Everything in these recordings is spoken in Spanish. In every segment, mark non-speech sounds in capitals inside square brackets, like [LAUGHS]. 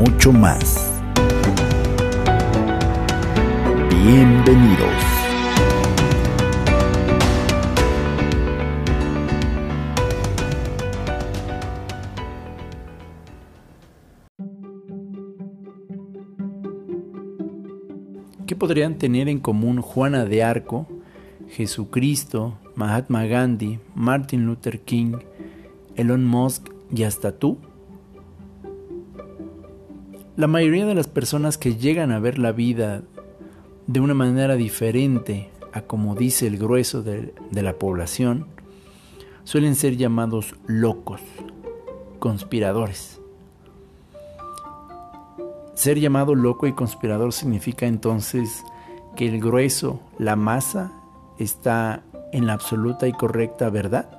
mucho más. Bienvenidos. ¿Qué podrían tener en común Juana de Arco, Jesucristo, Mahatma Gandhi, Martin Luther King, Elon Musk y hasta tú? La mayoría de las personas que llegan a ver la vida de una manera diferente a como dice el grueso de, la población, suelen ser llamados locos, conspiradores. Ser llamado loco y conspirador significa entonces que el grueso, la masa, está en la absoluta y correcta verdad.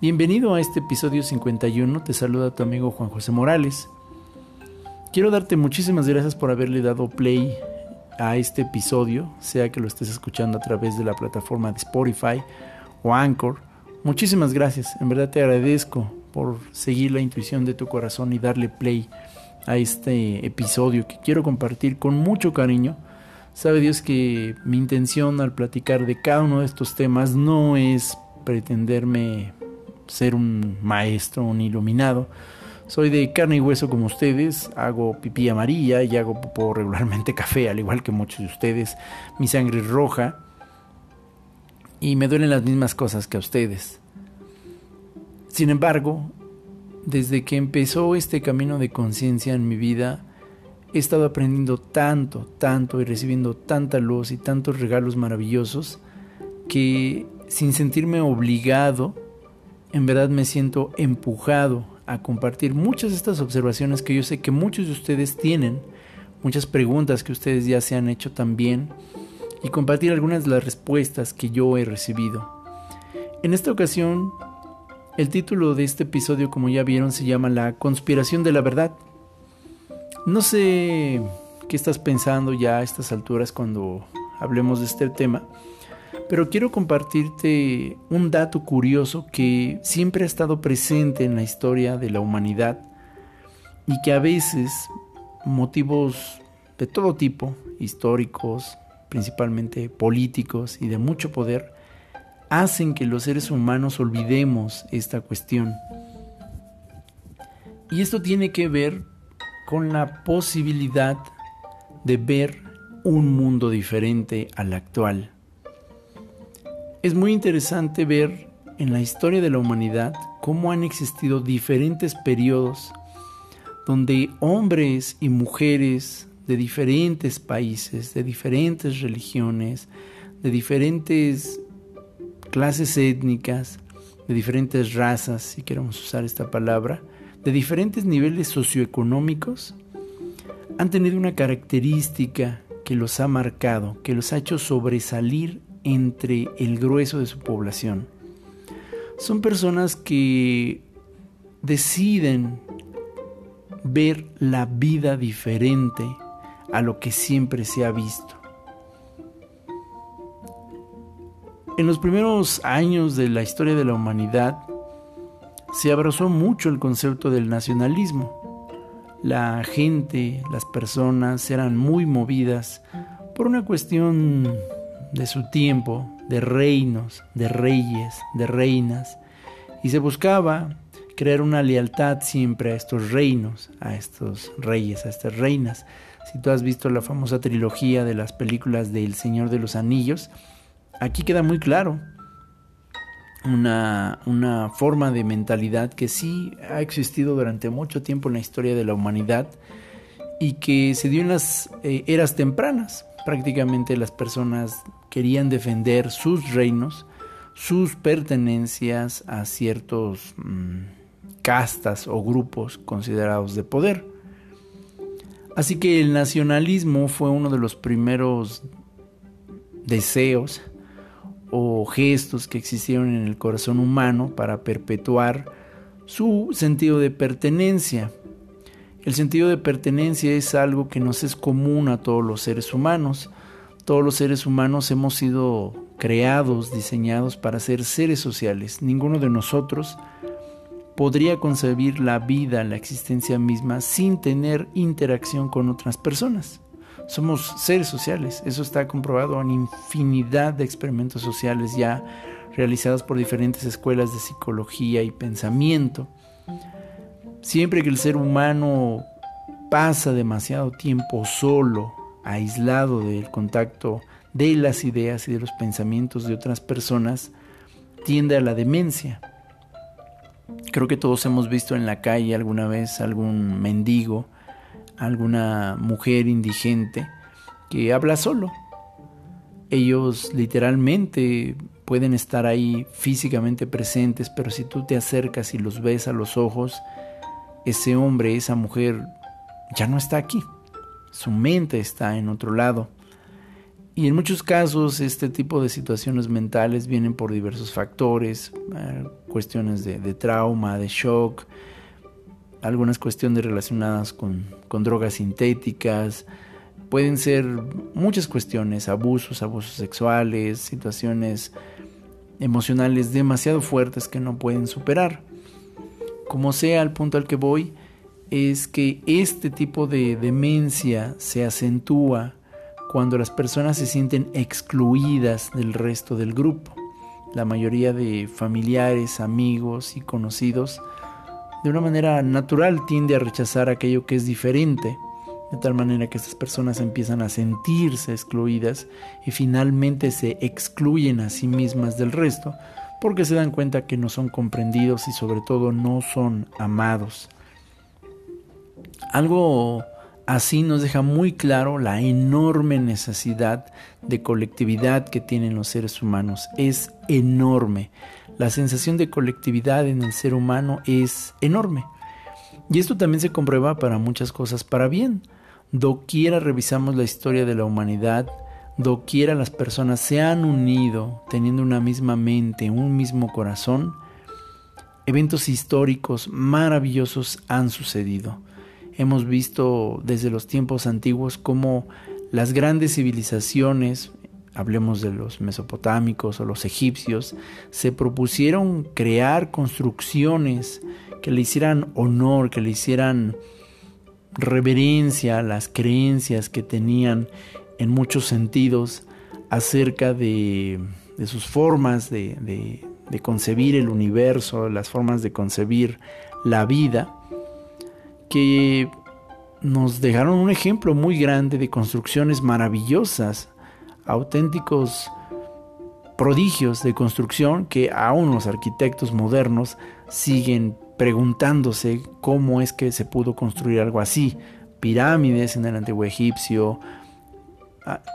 Bienvenido a este episodio 51, te saluda tu amigo Juan José Morales. Quiero darte muchísimas gracias por haberle dado play a este episodio, sea que lo estés escuchando a través de la plataforma de Spotify o Anchor. Muchísimas gracias, en verdad te agradezco por seguir la intuición de tu corazón y darle play a este episodio que quiero compartir con mucho cariño. Sabe Dios que mi intención al platicar de cada uno de estos temas no es pretenderme ser un maestro, un iluminado, soy de carne y hueso como ustedes, hago pipí amarilla y hago regularmente [LAUGHS] café, al igual que muchos de ustedes. Mi sangre es roja y me duelen las mismas cosas que a ustedes. Sin embargo, desde que empezó este camino de conciencia en mi vida, he estado aprendiendo tanto, tanto y recibiendo tanta luz y tantos regalos maravillosos que sin sentirme obligado, en verdad me siento empujado a compartir muchas de estas observaciones que yo sé que muchos de ustedes tienen, muchas preguntas que ustedes ya se han hecho también y compartir algunas de las respuestas que yo he recibido. En esta ocasión, el título de este episodio, como ya vieron, se llama La conspiración de la verdad. No sé qué estás pensando ya a estas alturas cuando hablemos de este tema, pero quiero compartirte un dato curioso que siempre ha estado presente en la historia de la humanidad y que a veces motivos de todo tipo, históricos, principalmente políticos y de mucho poder, hacen que los seres humanos olvidemos esta cuestión. Y esto tiene que ver con la posibilidad de ver un mundo diferente al actual. Es muy interesante ver en la historia de la humanidad cómo han existido diferentes periodos donde hombres y mujeres de diferentes países, de diferentes religiones, de diferentes clases étnicas, de diferentes razas, si queremos usar esta palabra, de diferentes niveles socioeconómicos, han tenido una característica que los ha marcado, que los ha hecho sobresalir entre el grueso de su población. Son personas que deciden ver la vida diferente a lo que siempre se ha visto. En los primeros años de la historia de la humanidad se abrazó mucho el concepto del nacionalismo. La gente, las personas eran muy movidas por una cuestión de su tiempo, de reinos, de reyes, de reinas, y se buscaba crear una lealtad siempre a estos reinos, a estos reyes, a estas reinas. Si tú has visto la famosa trilogía de las películas de El Señor de los Anillos, aquí queda muy claro una, una forma de mentalidad que sí ha existido durante mucho tiempo en la historia de la humanidad y que se dio en las eh, eras tempranas. Prácticamente las personas querían defender sus reinos, sus pertenencias a ciertos mm, castas o grupos considerados de poder. Así que el nacionalismo fue uno de los primeros deseos o gestos que existieron en el corazón humano para perpetuar su sentido de pertenencia. El sentido de pertenencia es algo que nos es común a todos los seres humanos. Todos los seres humanos hemos sido creados, diseñados para ser seres sociales. Ninguno de nosotros podría concebir la vida, la existencia misma, sin tener interacción con otras personas. Somos seres sociales, eso está comprobado en infinidad de experimentos sociales ya realizados por diferentes escuelas de psicología y pensamiento. Siempre que el ser humano pasa demasiado tiempo solo, aislado del contacto de las ideas y de los pensamientos de otras personas, tiende a la demencia. Creo que todos hemos visto en la calle alguna vez algún mendigo, alguna mujer indigente que habla solo. Ellos literalmente pueden estar ahí físicamente presentes, pero si tú te acercas y los ves a los ojos, ese hombre, esa mujer ya no está aquí. Su mente está en otro lado. Y en muchos casos este tipo de situaciones mentales vienen por diversos factores, eh, cuestiones de, trauma, de shock, algunas cuestiones relacionadas con, con drogas sintéticas, pueden ser muchas cuestiones, abusos, abusos sexuales, situaciones emocionales demasiado fuertes que no pueden superar. Como sea, el punto al que voy es que este tipo de demencia se acentúa cuando las personas se sienten excluidas del resto del grupo. La mayoría de familiares, amigos y conocidos de una manera natural tiende a rechazar aquello que es diferente, de tal manera que estas personas empiezan a sentirse excluidas y finalmente se excluyen a sí mismas del resto porque se dan cuenta que no son comprendidos y sobre todo no son amados. Algo Así nos deja muy claro la enorme necesidad de colectividad que tienen los seres humanos. Es enorme. La sensación de colectividad en el ser humano es enorme. Y esto también se comprueba para muchas cosas para bien. Doquiera revisamos la historia de la humanidad, doquiera las personas se han unido teniendo una misma mente, un mismo corazón, eventos históricos maravillosos han sucedido. Hemos visto desde los tiempos antiguos cómo las grandes civilizaciones, hablemos de los mesopotámicos o los egipcios, se propusieron crear construcciones que le hicieran honor, que le hicieran reverencia a las creencias que tenían en muchos sentidos acerca de, sus formas de concebir el universo, las formas de concebir la vida que nos dejaron un ejemplo muy grande de construcciones maravillosas, auténticos prodigios de construcción que aún los arquitectos modernos siguen preguntándose cómo es que se pudo construir algo así. Pirámides en el antiguo egipcio,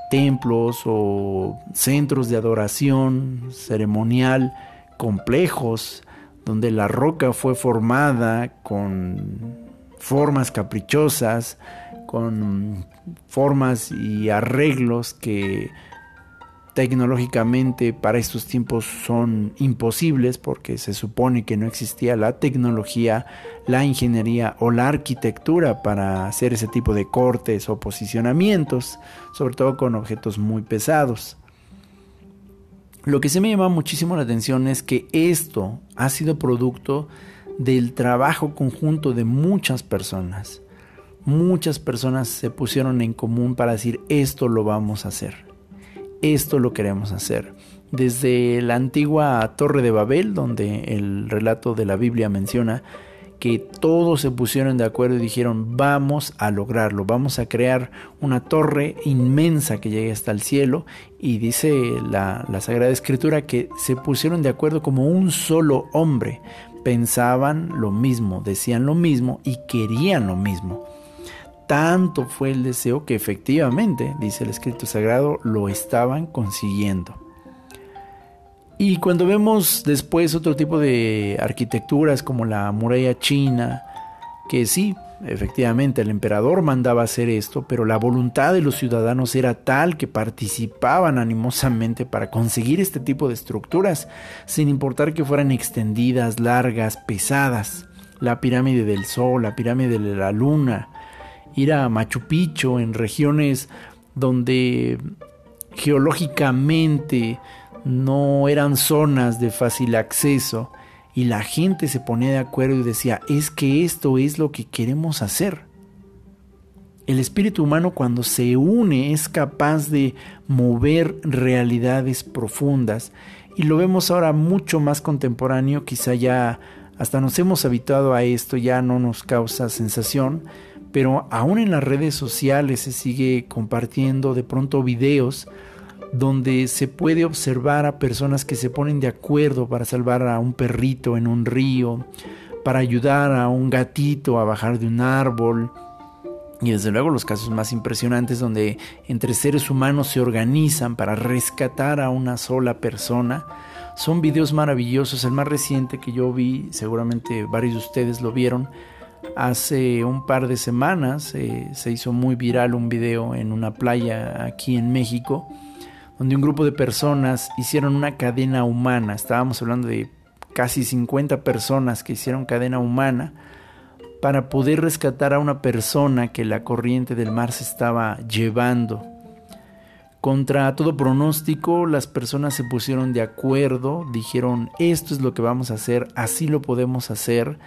templos o centros de adoración ceremonial complejos donde la roca fue formada con formas caprichosas, con formas y arreglos que tecnológicamente para estos tiempos son imposibles porque se supone que no existía la tecnología, la ingeniería o la arquitectura para hacer ese tipo de cortes o posicionamientos, sobre todo con objetos muy pesados. Lo que se me llama muchísimo la atención es que esto ha sido producto del trabajo conjunto de muchas personas. Muchas personas se pusieron en común para decir esto lo vamos a hacer, esto lo queremos hacer. Desde la antigua Torre de Babel, donde el relato de la Biblia menciona que todos se pusieron de acuerdo y dijeron vamos a lograrlo, vamos a crear una torre inmensa que llegue hasta el cielo y dice la, Sagrada Escritura que se pusieron de acuerdo como un solo hombre pensaban lo mismo, decían lo mismo y querían lo mismo. Tanto fue el deseo que efectivamente, dice el escrito sagrado, lo estaban consiguiendo. Y cuando vemos después otro tipo de arquitecturas como la muralla china, que sí, Efectivamente, el emperador mandaba hacer esto, pero la voluntad de los ciudadanos era tal que participaban animosamente para conseguir este tipo de estructuras, sin importar que fueran extendidas, largas, pesadas. La pirámide del Sol, la pirámide de la Luna, ir a Machu Picchu en regiones donde geológicamente no eran zonas de fácil acceso y la gente se ponía de acuerdo y decía, es que esto es lo que queremos hacer. El espíritu humano cuando se une es capaz de mover realidades profundas y lo vemos ahora mucho más contemporáneo, quizá ya hasta nos hemos habituado a esto, ya no nos causa sensación, pero aún en las redes sociales se sigue compartiendo de pronto videos donde se puede observar a personas que se ponen de acuerdo para salvar a un perrito en un río, para ayudar a un gatito a bajar de un árbol. Y desde luego los casos más impresionantes donde entre seres humanos se organizan para rescatar a una sola persona. Son videos maravillosos. El más reciente que yo vi, seguramente varios de ustedes lo vieron, hace un par de semanas eh, se hizo muy viral un video en una playa aquí en México donde un grupo de personas hicieron una cadena humana. Estábamos hablando de casi 50 personas que hicieron cadena humana para poder rescatar a una persona que la corriente del mar se estaba llevando. Contra todo pronóstico, las personas se pusieron de acuerdo, dijeron esto es lo que vamos a hacer, así lo podemos hacer.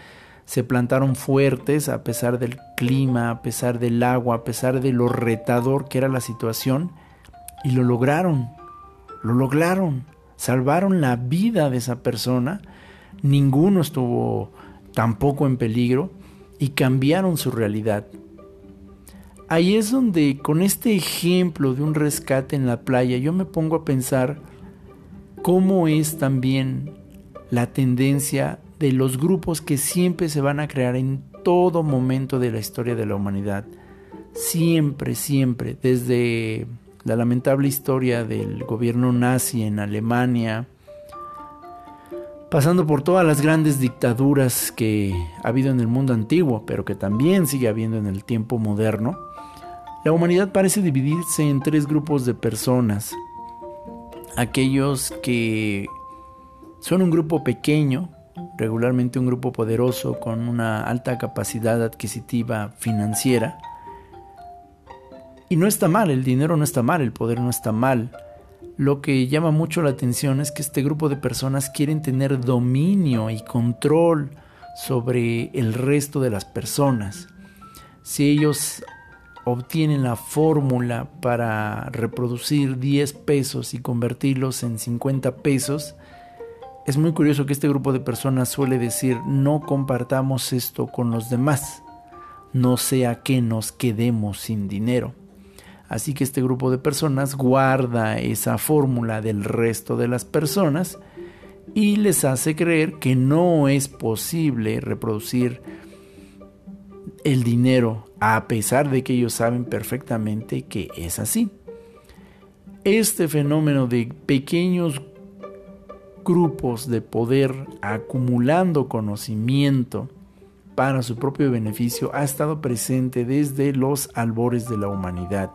Se plantaron fuertes a pesar del clima, a pesar del agua, a pesar de lo retador que era la situación y lo lograron, lo lograron, salvaron la vida de esa persona, ninguno estuvo tampoco en peligro y cambiaron su realidad. Ahí es donde con este ejemplo de un rescate en la playa yo me pongo a pensar cómo es también la tendencia de los grupos que siempre se van a crear en todo momento de la historia de la humanidad. Siempre, siempre, desde la lamentable historia del gobierno nazi en Alemania, pasando por todas las grandes dictaduras que ha habido en el mundo antiguo, pero que también sigue habiendo en el tiempo moderno, la humanidad parece dividirse en tres grupos de personas. Aquellos que son un grupo pequeño, regularmente un grupo poderoso con una alta capacidad adquisitiva financiera, y no está mal, el dinero no está mal, el poder no está mal. Lo que llama mucho la atención es que este grupo de personas quieren tener dominio y control sobre el resto de las personas. Si ellos obtienen la fórmula para reproducir 10 pesos y convertirlos en 50 pesos, es muy curioso que este grupo de personas suele decir no compartamos esto con los demás, no sea que nos quedemos sin dinero. Así que este grupo de personas guarda esa fórmula del resto de las personas y les hace creer que no es posible reproducir el dinero a pesar de que ellos saben perfectamente que es así. Este fenómeno de pequeños grupos de poder acumulando conocimiento para su propio beneficio ha estado presente desde los albores de la humanidad.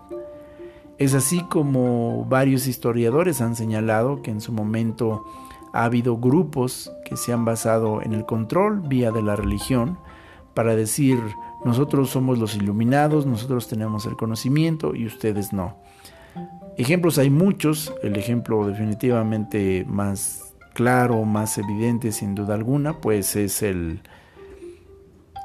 Es así como varios historiadores han señalado que en su momento ha habido grupos que se han basado en el control vía de la religión para decir nosotros somos los iluminados, nosotros tenemos el conocimiento y ustedes no. Ejemplos hay muchos, el ejemplo definitivamente más claro, más evidente sin duda alguna, pues es el,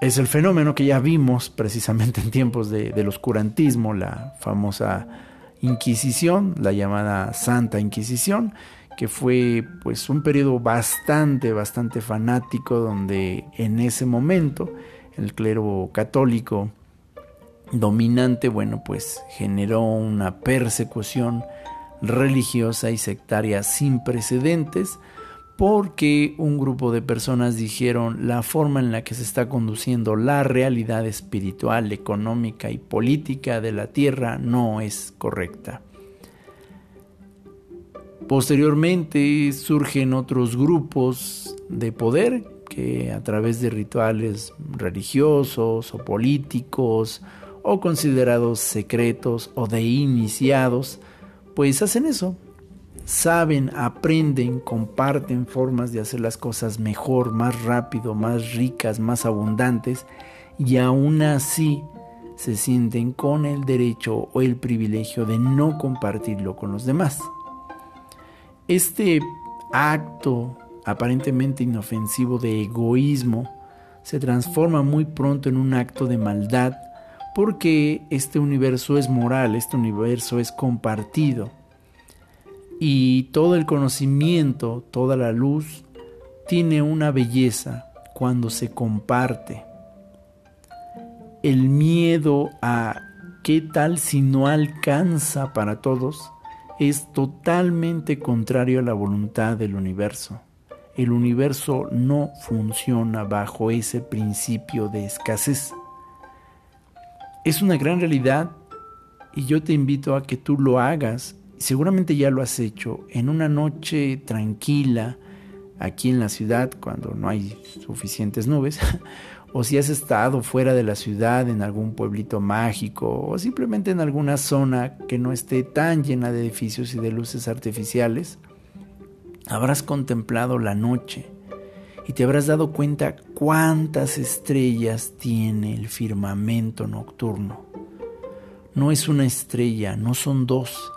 es el fenómeno que ya vimos precisamente en tiempos de, del oscurantismo, la famosa Inquisición, la llamada Santa Inquisición, que fue pues un periodo bastante, bastante fanático donde en ese momento el clero católico dominante, bueno, pues generó una persecución religiosa y sectaria sin precedentes porque un grupo de personas dijeron la forma en la que se está conduciendo la realidad espiritual, económica y política de la tierra no es correcta. Posteriormente surgen otros grupos de poder que a través de rituales religiosos o políticos o considerados secretos o de iniciados, pues hacen eso. Saben, aprenden, comparten formas de hacer las cosas mejor, más rápido, más ricas, más abundantes y aún así se sienten con el derecho o el privilegio de no compartirlo con los demás. Este acto aparentemente inofensivo de egoísmo se transforma muy pronto en un acto de maldad porque este universo es moral, este universo es compartido y todo el conocimiento, toda la luz tiene una belleza cuando se comparte. El miedo a qué tal si no alcanza para todos es totalmente contrario a la voluntad del universo. El universo no funciona bajo ese principio de escasez. Es una gran realidad y yo te invito a que tú lo hagas. Seguramente ya lo has hecho en una noche tranquila aquí en la ciudad cuando no hay suficientes nubes [LAUGHS] o si has estado fuera de la ciudad en algún pueblito mágico o simplemente en alguna zona que no esté tan llena de edificios y de luces artificiales, habrás contemplado la noche y te habrás dado cuenta cuántas estrellas tiene el firmamento nocturno. No es una estrella, no son dos,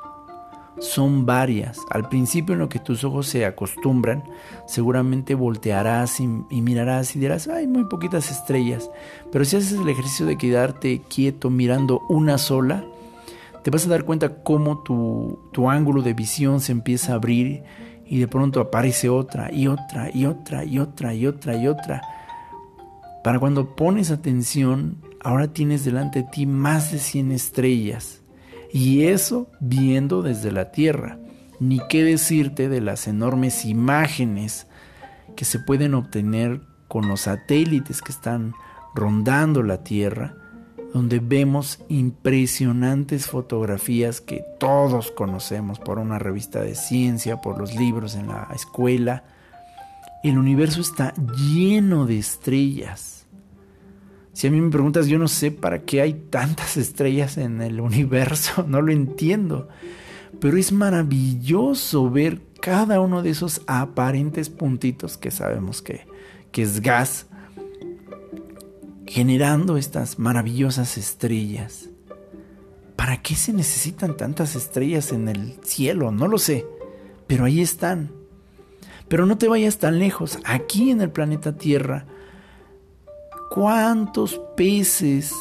son varias. Al principio en lo que tus ojos se acostumbran, seguramente voltearás y, mirarás y dirás, hay muy poquitas estrellas. Pero si haces el ejercicio de quedarte quieto mirando una sola, te vas a dar cuenta cómo tu, tu ángulo de visión se empieza a abrir y de pronto aparece otra y otra y otra y otra y otra y otra. Para cuando pones atención, ahora tienes delante de ti más de 100 estrellas y eso viendo desde la Tierra. Ni qué decirte de las enormes imágenes que se pueden obtener con los satélites que están rondando la Tierra, donde vemos impresionantes fotografías que todos conocemos por una revista de ciencia, por los libros en la escuela. El universo está lleno de estrellas si a mí me preguntas, yo no sé para qué hay tantas [LAUGHS] estrellas en el universo, [LAUGHS] no lo entiendo. Pero es maravilloso ver cada uno de esos aparentes puntitos que sabemos que, que es gas, generando estas maravillosas estrellas. ¿Para qué se necesitan tantas estrellas en el cielo? No lo sé, pero ahí están. Pero no te vayas tan lejos. Aquí en el planeta Tierra ¿Cuántos peces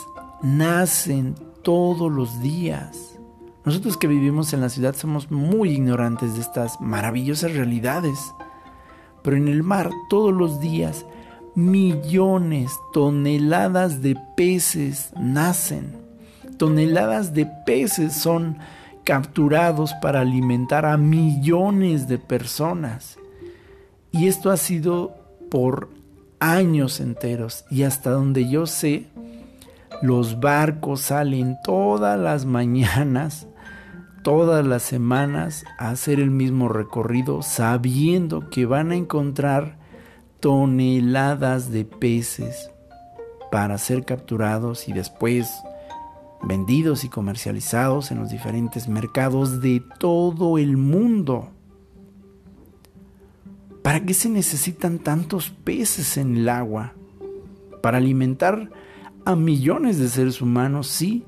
nacen todos los días? Nosotros que vivimos en la ciudad somos muy ignorantes de estas maravillosas realidades. Pero en el mar todos los días millones, toneladas de peces nacen. Toneladas de peces son capturados para alimentar a millones de personas. Y esto ha sido por años enteros y hasta donde yo sé, los barcos salen todas las mañanas, todas las semanas a hacer el mismo recorrido sabiendo que van a encontrar toneladas de peces para ser capturados y después vendidos y comercializados en los diferentes mercados de todo el mundo. ¿Para qué se necesitan tantos peces en el agua? Para alimentar a millones de seres humanos, sí,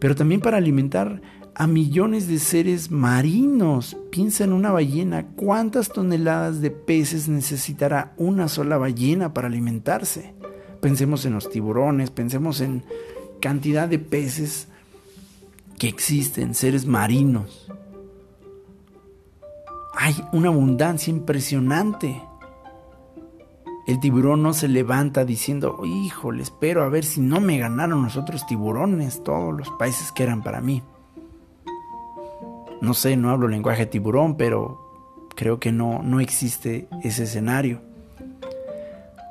pero también para alimentar a millones de seres marinos. Piensa en una ballena, ¿cuántas toneladas de peces necesitará una sola ballena para alimentarse? Pensemos en los tiburones, pensemos en cantidad de peces que existen, seres marinos hay una abundancia impresionante. El tiburón no se levanta diciendo, híjole, espero a ver si no me ganaron los otros tiburones, todos los países que eran para mí. No sé, no hablo lenguaje tiburón, pero creo que no, no existe ese escenario.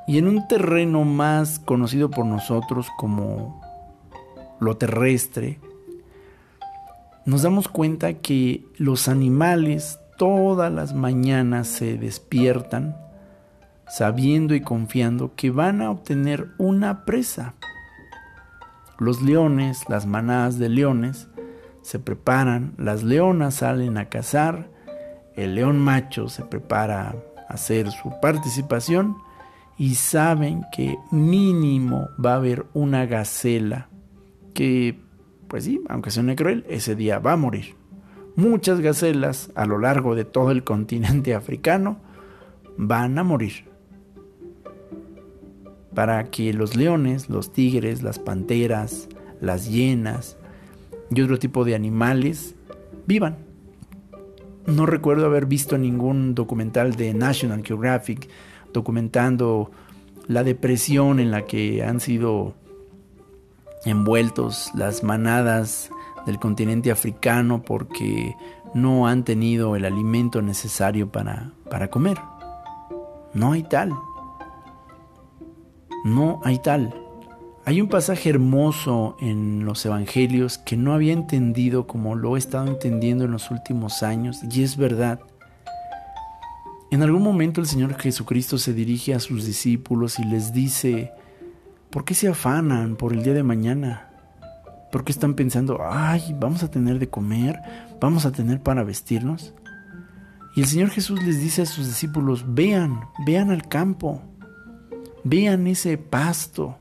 Y en un terreno más conocido por nosotros como lo terrestre, nos damos cuenta que los animales todas las mañanas se despiertan sabiendo y confiando que van a obtener una presa. Los leones, las manadas de leones, se preparan, las leonas salen a cazar, el león macho se prepara a hacer su participación y saben que mínimo va a haber una gacela que, pues sí, aunque suene cruel, ese día va a morir. Muchas gacelas a lo largo de todo el continente africano van a morir. Para que los leones, los tigres, las panteras, las hienas y otro tipo de animales vivan. No recuerdo haber visto ningún documental de National Geographic documentando la depresión en la que han sido envueltos las manadas del continente africano porque no han tenido el alimento necesario para, para comer. No hay tal. No hay tal. Hay un pasaje hermoso en los evangelios que no había entendido como lo he estado entendiendo en los últimos años y es verdad. En algún momento el Señor Jesucristo se dirige a sus discípulos y les dice, ¿por qué se afanan por el día de mañana? ¿Por qué están pensando, ay, vamos a tener de comer, vamos a tener para vestirnos? Y el Señor Jesús les dice a sus discípulos, vean, vean al campo, vean ese pasto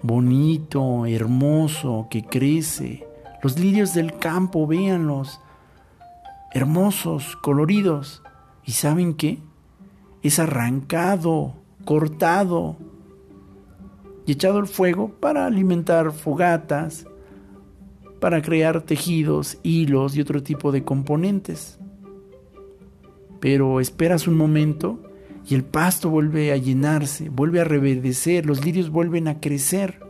bonito, hermoso, que crece. Los lirios del campo, véanlos, hermosos, coloridos. ¿Y saben qué? Es arrancado, cortado y echado al fuego para alimentar fogatas, para crear tejidos, hilos y otro tipo de componentes. Pero esperas un momento y el pasto vuelve a llenarse, vuelve a reverdecer, los lirios vuelven a crecer.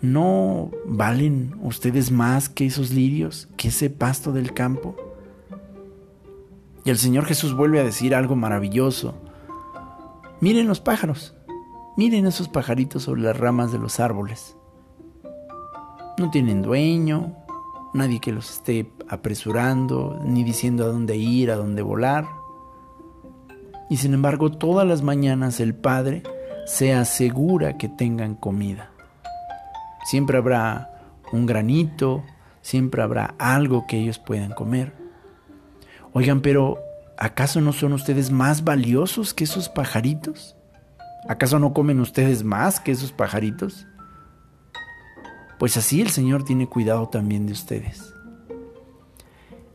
¿No valen ustedes más que esos lirios, que ese pasto del campo? Y el Señor Jesús vuelve a decir algo maravilloso. Miren los pájaros, miren esos pajaritos sobre las ramas de los árboles. No tienen dueño, nadie que los esté apresurando, ni diciendo a dónde ir, a dónde volar. Y sin embargo, todas las mañanas el Padre se asegura que tengan comida. Siempre habrá un granito, siempre habrá algo que ellos puedan comer. Oigan, pero ¿acaso no son ustedes más valiosos que esos pajaritos? ¿Acaso no comen ustedes más que esos pajaritos? Pues así el Señor tiene cuidado también de ustedes.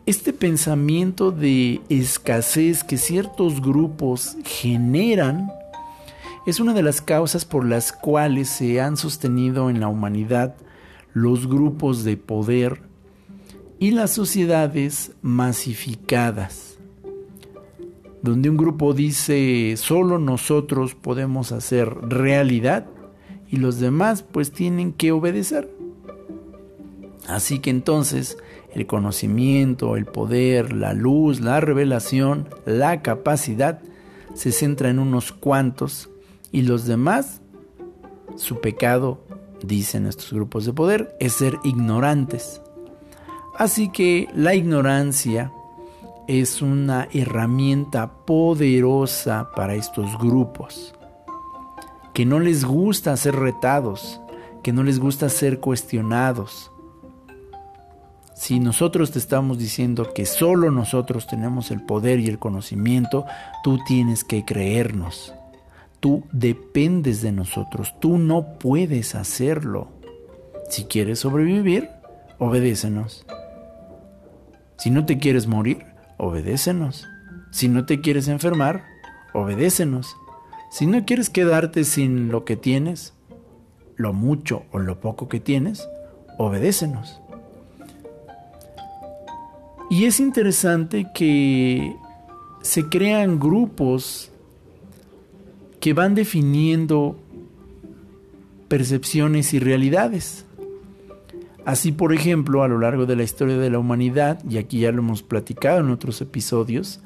Este pensamiento de escasez que ciertos grupos generan es una de las causas por las cuales se han sostenido en la humanidad los grupos de poder y las sociedades masificadas, donde un grupo dice solo nosotros podemos hacer realidad y los demás pues tienen que obedecer. Así que entonces el conocimiento, el poder, la luz, la revelación, la capacidad se centra en unos cuantos y los demás, su pecado, dicen estos grupos de poder, es ser ignorantes. Así que la ignorancia es una herramienta poderosa para estos grupos, que no les gusta ser retados, que no les gusta ser cuestionados, si nosotros te estamos diciendo que solo nosotros tenemos el poder y el conocimiento, tú tienes que creernos. Tú dependes de nosotros, tú no puedes hacerlo. Si quieres sobrevivir, obedécenos. Si no te quieres morir, obedécenos. Si no te quieres enfermar, obedécenos. Si no quieres quedarte sin lo que tienes, lo mucho o lo poco que tienes, obedécenos. Y es interesante que se crean grupos que van definiendo percepciones y realidades. Así, por ejemplo, a lo largo de la historia de la humanidad, y aquí ya lo hemos platicado en otros episodios,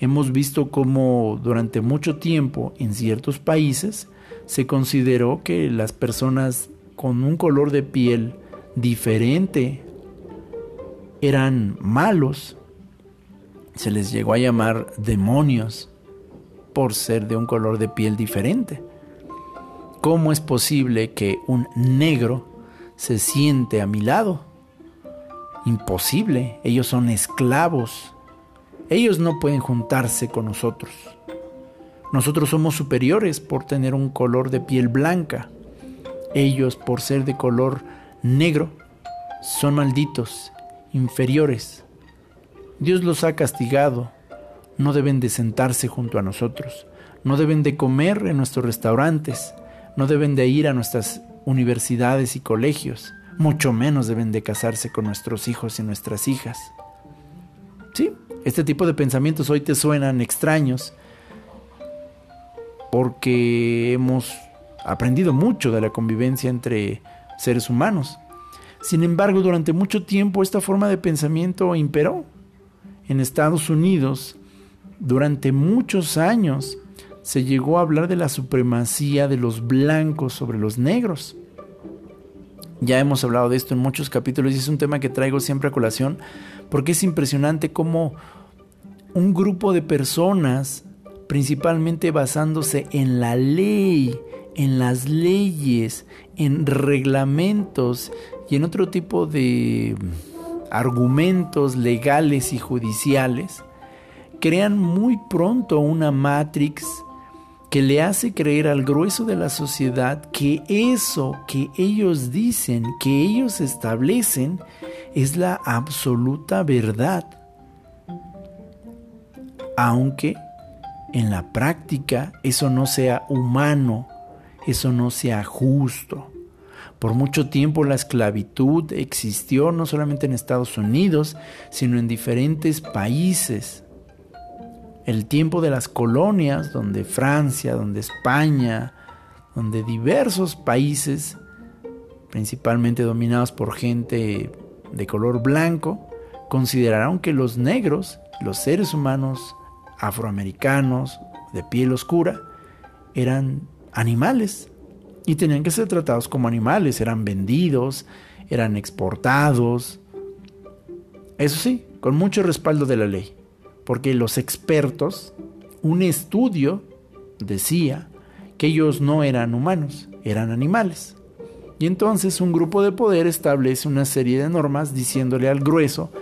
hemos visto cómo durante mucho tiempo en ciertos países se consideró que las personas con un color de piel diferente eran malos. Se les llegó a llamar demonios. por ser de un color de piel diferente. ¿Cómo es posible que un negro se siente a mi lado? Imposible, ellos son esclavos. Ellos no pueden juntarse con nosotros. Nosotros somos superiores por tener un color de piel blanca. Ellos, por ser de color negro, son malditos, inferiores. Dios los ha castigado. No deben de sentarse junto a nosotros. No deben de comer en nuestros restaurantes. No deben de ir a nuestras universidades y colegios. Mucho menos deben de casarse con nuestros hijos y nuestras hijas. Sí, este tipo de pensamientos hoy te suenan extraños porque hemos aprendido mucho de la convivencia entre seres humanos. Sin embargo, durante mucho tiempo esta forma de pensamiento imperó. En Estados Unidos, durante muchos años, se llegó a hablar de la supremacía de los blancos sobre los negros. Ya hemos hablado de esto en muchos capítulos y es un tema que traigo siempre a colación porque es impresionante cómo un grupo de personas, principalmente basándose en la ley, en las leyes, en reglamentos y en otro tipo de argumentos legales y judiciales, crean muy pronto una matrix que le hace creer al grueso de la sociedad que eso que ellos dicen, que ellos establecen, es la absoluta verdad. Aunque en la práctica eso no sea humano, eso no sea justo. Por mucho tiempo la esclavitud existió no solamente en Estados Unidos, sino en diferentes países el tiempo de las colonias, donde Francia, donde España, donde diversos países, principalmente dominados por gente de color blanco, consideraron que los negros, los seres humanos afroamericanos de piel oscura, eran animales y tenían que ser tratados como animales, eran vendidos, eran exportados. Eso sí, con mucho respaldo de la ley porque los expertos, un estudio decía que ellos no eran humanos, eran animales. Y entonces un grupo de poder establece una serie de normas diciéndole al grueso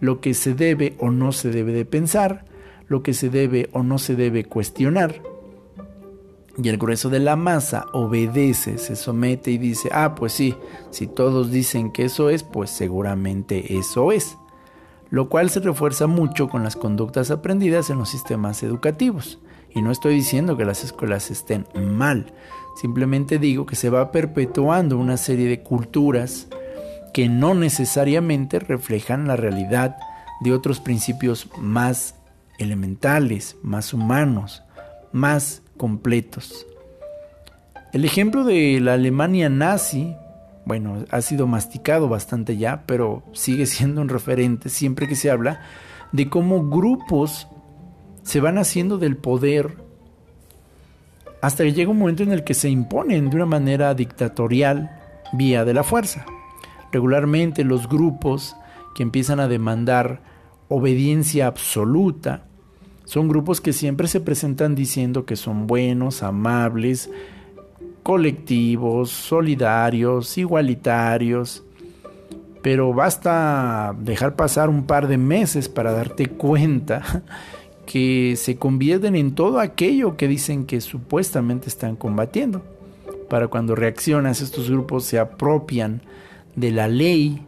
lo que se debe o no se debe de pensar, lo que se debe o no se debe cuestionar. Y el grueso de la masa obedece, se somete y dice, ah, pues sí, si todos dicen que eso es, pues seguramente eso es lo cual se refuerza mucho con las conductas aprendidas en los sistemas educativos. Y no estoy diciendo que las escuelas estén mal, simplemente digo que se va perpetuando una serie de culturas que no necesariamente reflejan la realidad de otros principios más elementales, más humanos, más completos. El ejemplo de la Alemania nazi bueno, ha sido masticado bastante ya, pero sigue [LAUGHS] siendo un referente siempre que se habla de cómo grupos se van haciendo del poder hasta que llega un momento en el que se imponen de una manera dictatorial vía de la fuerza. Regularmente los grupos que empiezan a demandar obediencia absoluta son grupos que siempre se presentan diciendo que son buenos, amables, colectivos, solidarios, igualitarios, pero basta dejar pasar un par de meses para darte cuenta [LAUGHS] que se convierten en todo aquello que dicen que supuestamente están combatiendo. Para cuando reaccionas, estos grupos se apropian de la ley,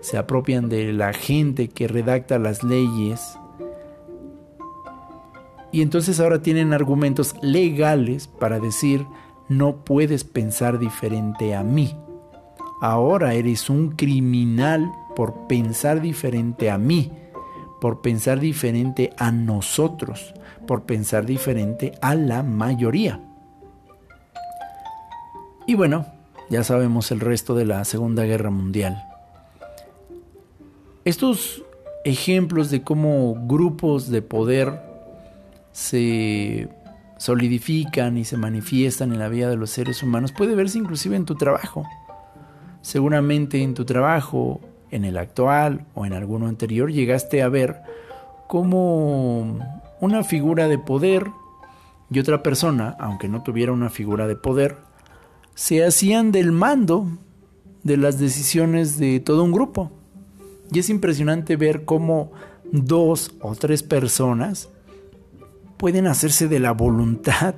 se apropian de la gente que redacta las leyes, y entonces ahora tienen argumentos legales para decir no puedes pensar diferente a mí. Ahora eres un criminal por pensar diferente a mí, por pensar diferente a nosotros, por pensar diferente a la mayoría. Y bueno, ya sabemos el resto de la Segunda Guerra Mundial. Estos ejemplos de cómo grupos de poder se solidifican y se manifiestan en la vida de los seres humanos puede verse inclusive en tu trabajo. Seguramente en tu trabajo, en el actual o en alguno anterior, llegaste a ver cómo una figura de poder y otra persona, aunque no tuviera una figura de poder, se hacían del mando de las decisiones de todo un grupo. Y es impresionante ver cómo dos o tres personas pueden hacerse de la voluntad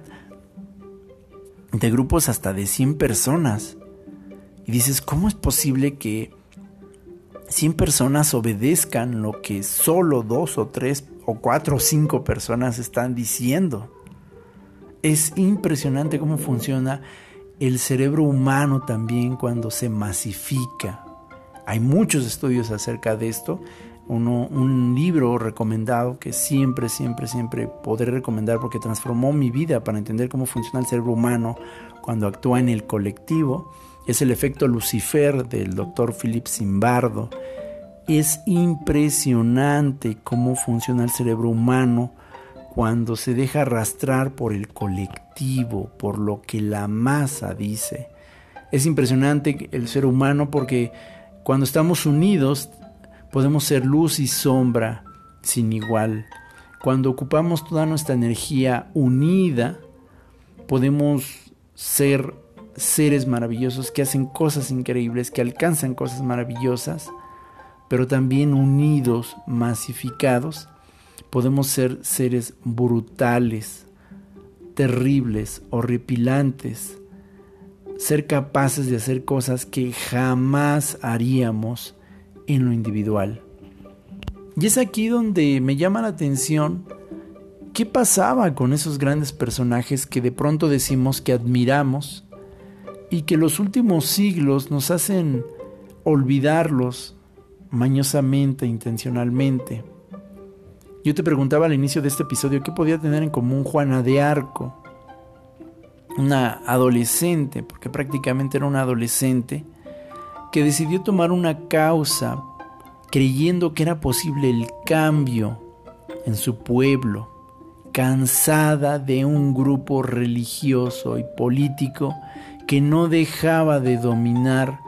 de grupos hasta de 100 personas. Y dices, ¿cómo es posible que 100 personas obedezcan lo que solo dos o tres o cuatro o cinco personas están diciendo? Es impresionante cómo funciona el cerebro humano también cuando se masifica. Hay muchos estudios acerca de esto. Un libro recomendado que siempre, siempre, siempre podré recomendar porque transformó mi vida para entender cómo funciona el cerebro humano cuando actúa en el colectivo. Es el efecto Lucifer del doctor Philip Zimbardo. Es impresionante cómo funciona el cerebro humano cuando se deja arrastrar por el colectivo, por lo que la masa dice. Es impresionante el ser humano porque cuando estamos unidos podemos ser luz y sombra sin igual. Cuando ocupamos toda nuestra energía unida, podemos ser seres maravillosos que hacen cosas increíbles, que alcanzan cosas maravillosas, pero también unidos, masificados, podemos ser seres brutales, terribles, horripilantes, ser capaces de hacer cosas que jamás haríamos en lo individual. Y es aquí donde me llama la atención qué pasaba con esos grandes personajes que de pronto decimos que admiramos y que los últimos siglos nos hacen olvidarlos mañosamente, intencionalmente. Yo te preguntaba al inicio de este episodio qué podía tener en común Juana de Arco, una adolescente, porque prácticamente era una adolescente, que decidió tomar una causa creyendo que era posible el cambio en su pueblo, cansada de un grupo religioso y político que no dejaba de dominar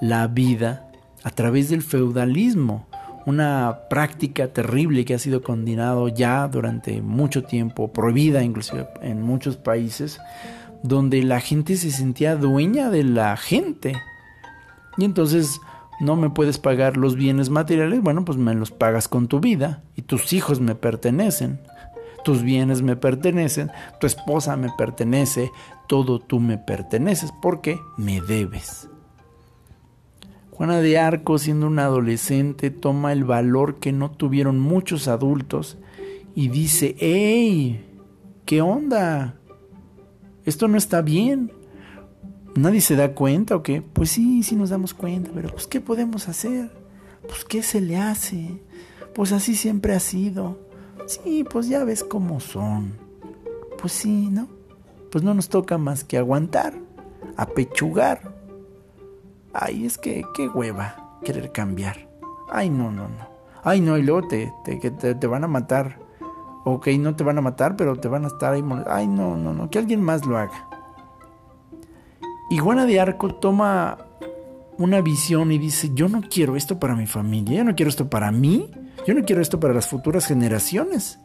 la vida a través del feudalismo una práctica terrible que ha sido condenado ya durante mucho tiempo, prohibida inclusive en muchos países, donde la gente se sentía dueña de la gente. Y entonces no me puedes pagar los bienes materiales, bueno, pues me los pagas con tu vida y tus hijos me pertenecen. Tus bienes me pertenecen, tu esposa me pertenece, todo tú me perteneces porque me debes. Juana de Arco, siendo una adolescente, toma el valor que no tuvieron muchos adultos y dice, ¡Ey! ¿Qué onda? Esto no está bien. ¿Nadie se da cuenta o qué? Pues sí, sí nos damos cuenta, pero pues ¿qué podemos hacer? Pues ¿qué se le hace? Pues así siempre ha sido. Sí, pues ya ves cómo son. Pues sí, ¿no? Pues no nos toca más que aguantar, apechugar Ay, es que qué hueva querer cambiar. Ay, no, no, no. Ay, no, y luego te, te, van a matar. Ok, no te van a matar, pero te van a estar ahí. Ay, no, no, no, que alguien más lo haga. Y Juana de Arco toma una visión y dice, yo no quiero esto para mi familia, yo no quiero esto para mí, yo no quiero esto para las futuras generaciones.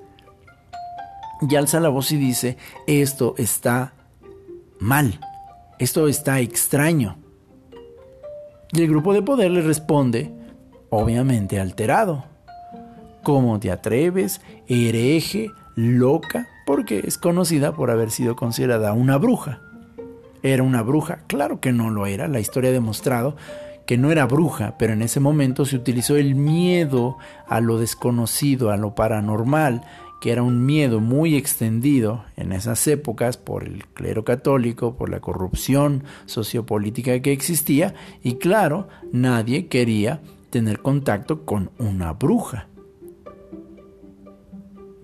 Y alza la voz y dice, esto está mal, esto está extraño. Y el grupo de poder le responde, obviamente alterado. ¿Cómo te atreves, hereje, loca? Porque es conocida por haber sido considerada una bruja. ¿Era una bruja? Claro que no lo era. La historia ha demostrado que no era bruja, pero en ese momento se utilizó el miedo a lo desconocido, a lo paranormal, que era un miedo muy extendido en esas épocas por el clero católico, por la corrupción sociopolítica que existía, y claro, nadie quería tener contacto con una bruja.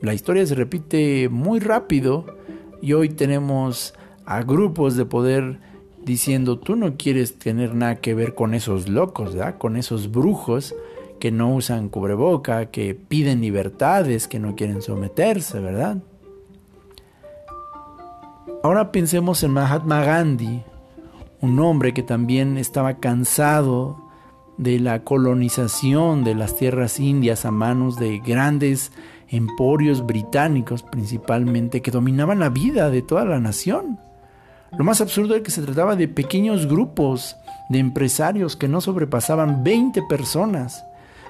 La historia se repite muy rápido y hoy tenemos a grupos de poder diciendo tú no quieres tener nada que ver con esos locos, con esos brujos, que no usan cubreboca, que piden libertades, que no quieren someterse, ¿verdad? Ahora pensemos en Mahatma Gandhi, un hombre que también estaba cansado de la colonización de las tierras indias a manos de grandes emporios británicos principalmente que dominaban la vida de toda la nación. Lo más absurdo es que se trataba de pequeños grupos de empresarios que no sobrepasaban 20 personas,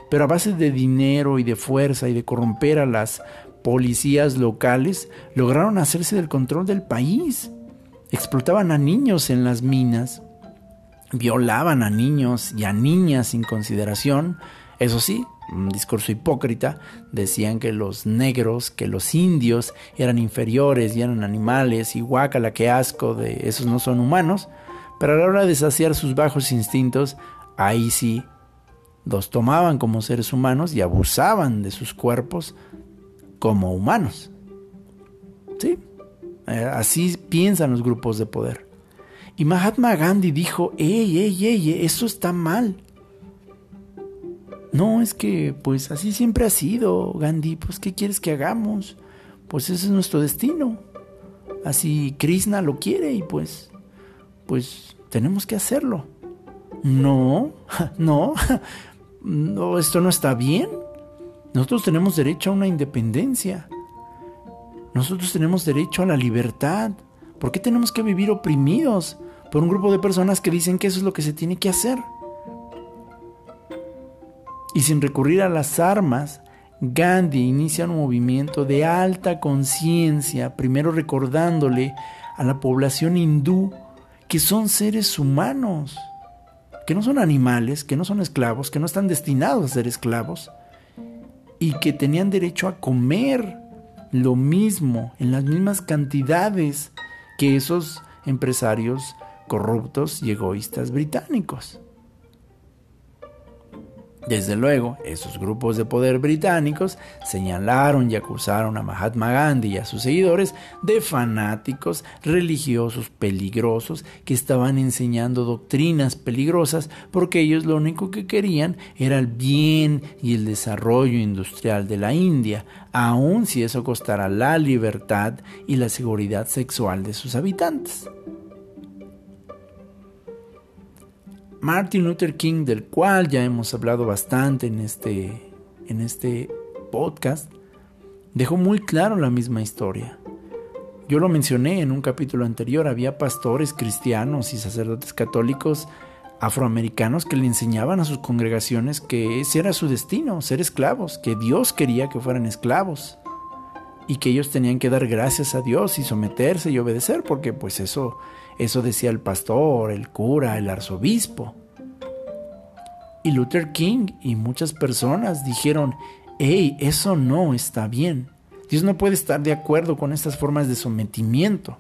pero a base de dinero y de fuerza y de corromper a las policías locales, lograron hacerse del control del país. Explotaban a niños en las minas, violaban a niños y a niñas sin consideración, eso sí, un discurso hipócrita, decían que los negros, que los indios eran inferiores y eran animales y guácala, que asco, de esos no son humanos, pero a la hora de saciar sus bajos instintos, ahí sí los tomaban como seres humanos y abusaban de sus cuerpos como humanos. ¿Sí? Eh, así piensan los grupos de poder. Y Mahatma Gandhi dijo, ey, ey, ey, eso está mal. No, es que pues así siempre ha sido, Gandhi, pues ¿qué quieres que hagamos? Pues ese es nuestro destino. Así Krishna lo quiere y pues pues tenemos que hacerlo. No, [LAUGHS] no, [LAUGHS] no, esto no está bien. Nosotros tenemos derecho a una independencia. Nosotros tenemos derecho a la libertad. ¿Por qué tenemos que vivir oprimidos por un grupo de personas que dicen que eso es lo que se tiene que hacer? Y sin recurrir a las armas, Gandhi inicia un movimiento de alta conciencia, primero recordándole a la población hindú que son seres humanos, que no son animales, que no son esclavos, que no están destinados a ser esclavos, y que tenían derecho a comer lo mismo, en las mismas cantidades que esos empresarios corruptos y egoístas británicos. Desde luego, esos grupos de poder británicos señalaron y acusaron a Mahatma Gandhi y a sus seguidores de fanáticos religiosos peligrosos que estaban enseñando doctrinas peligrosas porque ellos lo único que querían era el bien y el desarrollo industrial de la India, aun si eso costara la libertad y la seguridad sexual de sus habitantes. Martin Luther King, del cual ya hemos hablado bastante en este, en este podcast, dejó muy claro la misma historia. Yo lo mencioné en un capítulo anterior, había pastores cristianos y sacerdotes católicos afroamericanos que le enseñaban a sus congregaciones que ese era su destino, ser esclavos, que Dios quería que fueran esclavos y que ellos tenían que dar gracias a Dios y someterse y obedecer, porque pues eso eso decía el pastor, el cura, el arzobispo. Y Luther King y muchas personas dijeron, hey, eso no está bien. Dios no puede estar de acuerdo con estas formas de sometimiento.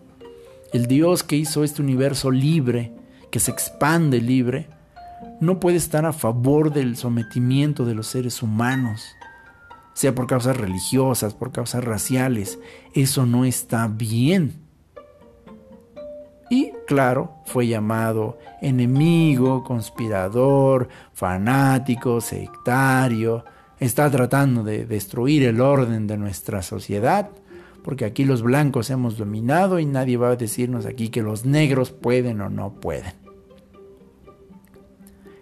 El Dios que hizo este universo libre, que se expande libre, no puede estar a favor del sometimiento de los seres humanos, sea por causas religiosas, por causas raciales. Eso no está bien y, claro, fue llamado enemigo, conspirador, fanático, sectario. Está tratando de destruir el orden de nuestra sociedad, porque aquí los blancos hemos dominado y nadie va a decirnos aquí que los negros pueden o no pueden.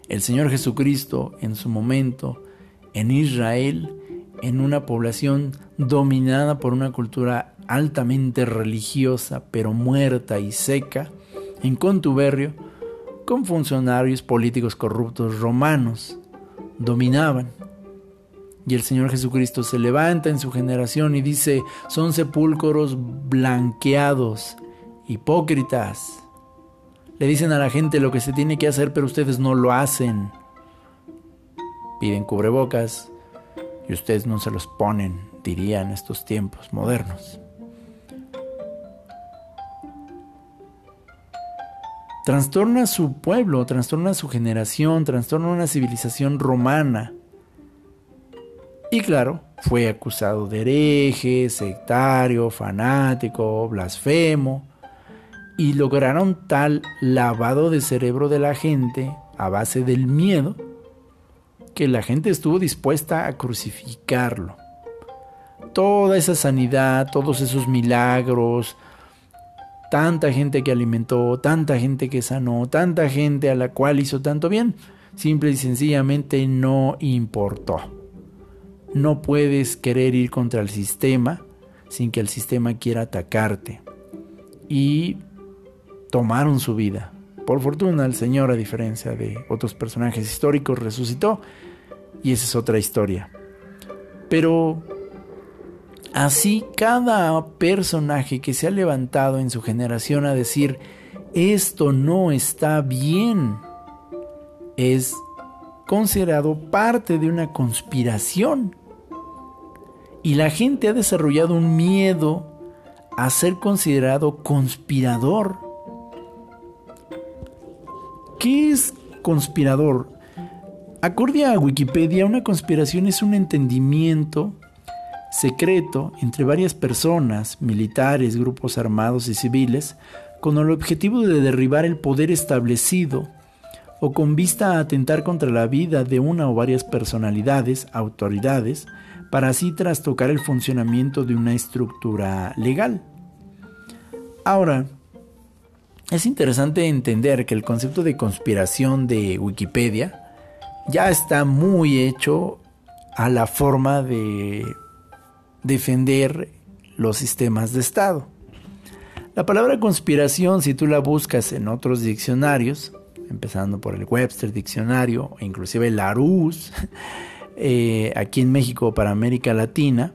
El Señor Jesucristo en su momento en Israel, en una población dominada por una cultura altamente religiosa, pero muerta y seca, en contuberrio, con funcionarios políticos corruptos romanos. Dominaban. Y el Señor Jesucristo se levanta en su generación y dice, son sepulcros blanqueados, hipócritas. Le dicen a la gente lo que se tiene que hacer, pero ustedes no lo hacen. Piden cubrebocas y ustedes no se los ponen, diría en estos tiempos modernos. trastorna a su pueblo, trastorna a su generación, trastorna una civilización romana. Y claro, fue acusado de hereje, sectario, fanático, blasfemo, y lograron tal lavado de cerebro de la gente a base del miedo que la gente estuvo dispuesta a crucificarlo. Toda esa sanidad, todos esos milagros, tanta gente que alimentó, tanta gente que sanó, tanta gente a la cual hizo tanto bien, simple y sencillamente no importó. no puedes querer ir contra el sistema sin que el sistema quiera atacarte. Y tomaron su vida. Por fortuna el Señor, a diferencia de otros personajes históricos, resucitó y esa es otra historia. Pero así cada personaje que se ha levantado en su generación a decir, esto no está bien, es considerado parte de una conspiración. Y la gente ha desarrollado un miedo a ser considerado conspirador. ¿Qué es conspirador? Acorde a Wikipedia, una conspiración es un entendimiento secreto entre varias personas, militares, grupos armados y civiles, con el objetivo de derribar el poder establecido o con vista a atentar contra la vida de una o varias personalidades, autoridades, para así trastocar el funcionamiento de una estructura legal. Ahora, es interesante entender que el concepto de conspiración de Wikipedia ya está muy hecho a la forma de defender los sistemas de Estado. La palabra conspiración, si tú la buscas en otros diccionarios, empezando por el Webster Diccionario, inclusive el Larousse, [LAUGHS] eh, aquí en México para América Latina,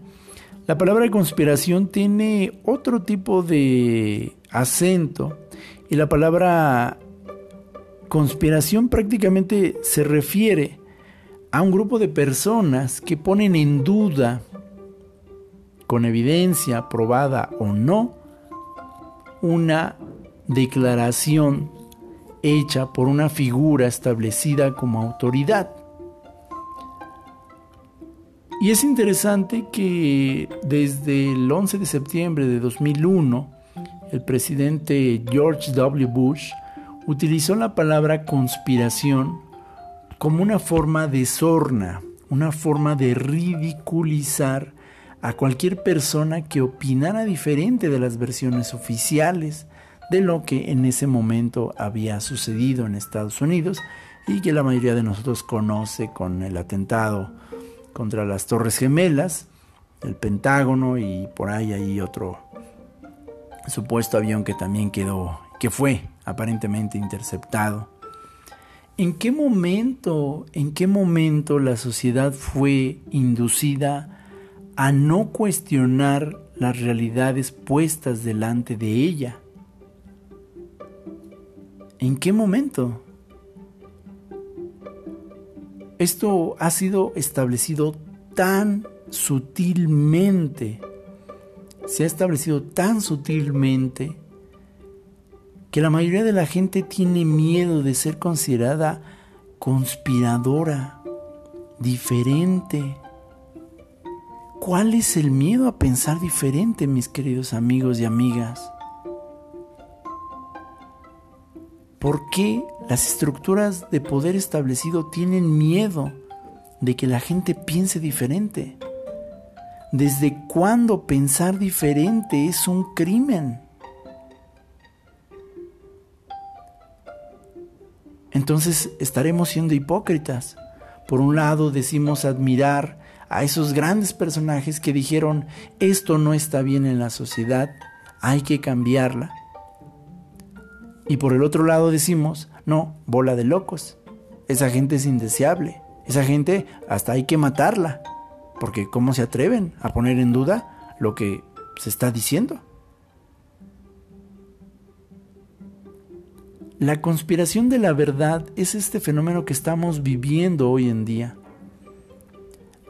la palabra conspiración tiene otro tipo de acento y la palabra conspiración prácticamente se refiere a un grupo de personas que ponen en duda, con evidencia probada o no, una declaración hecha por una figura establecida como autoridad. Y es interesante que desde el 11 de septiembre de 2001, el presidente George W. Bush utilizó la palabra conspiración como una forma de sorna, una forma de ridiculizar a cualquier persona que opinara diferente de las versiones oficiales de lo que en ese momento había sucedido en Estados Unidos y que la mayoría de nosotros conoce con el atentado contra las Torres Gemelas, el Pentágono y por ahí hay otro supuesto avión que también quedó, que fue aparentemente interceptado. ¿En qué momento, en qué momento la sociedad fue inducida a no cuestionar las realidades puestas delante de ella? ¿En qué momento? Esto ha sido establecido tan sutilmente, se ha establecido tan sutilmente que la mayoría de la gente tiene miedo de ser considerada conspiradora, diferente. ¿Cuál es el miedo a pensar diferente, mis queridos amigos y amigas? ¿Por qué las estructuras de poder establecido tienen miedo de que la gente piense diferente? ¿Desde cuándo pensar diferente es un crimen? Entonces estaremos siendo hipócritas. Por un lado decimos admirar a esos grandes personajes que dijeron esto no está bien en la sociedad, hay que cambiarla. Y por el otro lado decimos, no, bola de locos, esa gente es indeseable, esa gente hasta hay que matarla, porque ¿cómo se atreven a poner en duda lo que se está diciendo? La conspiración de la verdad es este fenómeno que estamos viviendo hoy en día.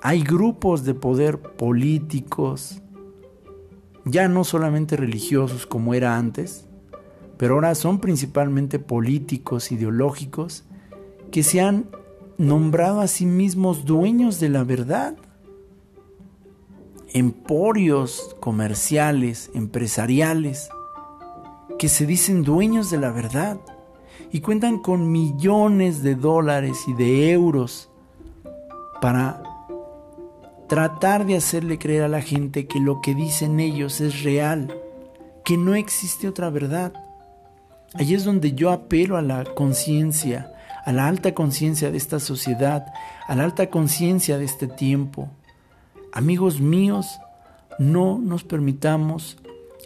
Hay grupos de poder políticos, ya no solamente religiosos como era antes, pero ahora son principalmente políticos, ideológicos, que se han nombrado a sí mismos dueños de la verdad. Emporios comerciales, empresariales, que se dicen dueños de la verdad y cuentan con millones de dólares y de euros para tratar de hacerle creer a la gente que lo que dicen ellos es real, que no existe otra verdad. Allí es donde yo apelo a la conciencia, a la alta conciencia de esta sociedad, a la alta conciencia de este tiempo, Amigos míos, no nos permitamos